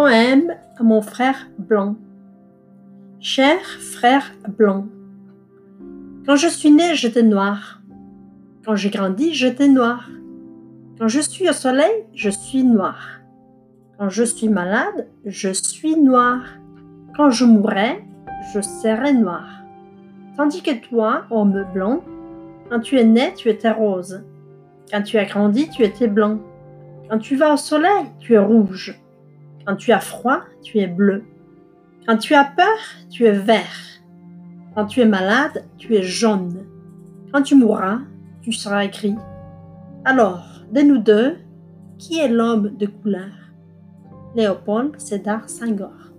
Poème à mon frère blanc. Cher frère blanc, quand je suis né, j'étais noir. Quand j'ai grandi, j'étais noir. Quand je suis au soleil, je suis noir. Quand je suis malade, je suis noir. Quand je mourrai, je serai noir. Tandis que toi, homme blanc, quand tu es né, tu étais rose. Quand tu as grandi, tu étais blanc. Quand tu vas au soleil, tu es rouge. Quand tu as froid, tu es bleu. Quand tu as peur, tu es vert. Quand tu es malade, tu es jaune. Quand tu mourras, tu seras gris. Alors, de nous deux, qui est l'homme de couleur? Léopold Sédar Senghor.